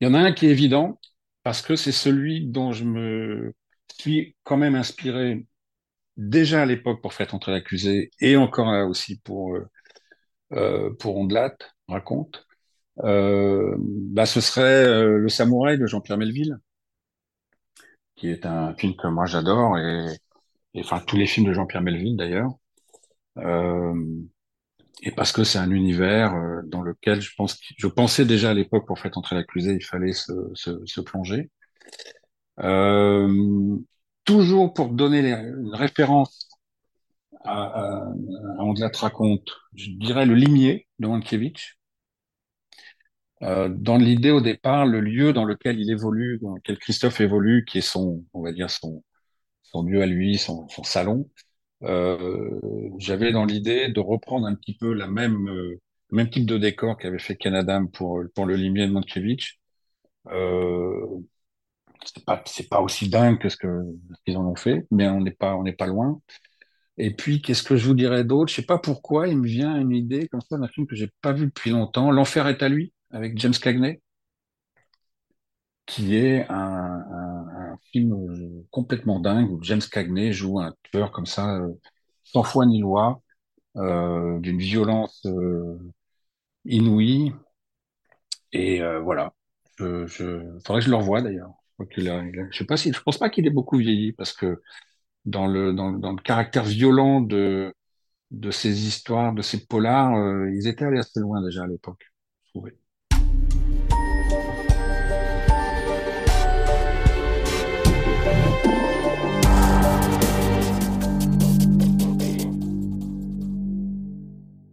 Il y en a un qui est évident parce que c'est celui dont je me suis quand même inspiré déjà à l'époque pour Faites entrer l'accusé et encore là aussi pour, euh, euh, pour Ondelat, raconte. Euh, bah, ce serait euh, Le Samouraï de Jean-Pierre Melville, qui est un film que moi j'adore et enfin tous les films de Jean-Pierre Melville d'ailleurs. Et parce que c'est un univers euh, dans lequel je pense, je pensais déjà à l'époque pour Faites entrer l'accusé, il fallait se, se, se plonger. Euh, toujours pour donner une référence à, à, à On te raconte, je dirais le limier de Mankiewicz. Euh, dans l'idée au départ, le lieu dans lequel il évolue, dans lequel Christophe évolue, qui est son, on va dire son, son lieu à lui, son, son salon, j'avais dans l'idée de reprendre un petit peu la même, euh, même type de décor qu'avait fait Ken Adam pour, pour le limier de Mankiewicz. Euh, c'est pas, c'est pas aussi dingue que ce qu'ils en ont fait, mais on n'est pas, on n'est pas loin. Et puis, qu'est-ce que je vous dirais d'autre? Je sais pas pourquoi, il me vient une idée comme ça d'un film que j'ai pas vu depuis longtemps, L'Enfer est à lui, avec James Cagney, qui est un, film euh, complètement dingue où James Cagney joue un tueur comme ça, euh, sans foi ni loi, euh, d'une violence euh, inouïe. Et euh, voilà. Je, je, faudrait que je le revoie d'ailleurs. Je je sais pas si, je pense pas qu'il ait beaucoup vieilli parce que dans le, dans, dans le caractère violent de, de ces histoires, de ces polars, euh, ils étaient allés assez loin déjà à l'époque, je trouvais.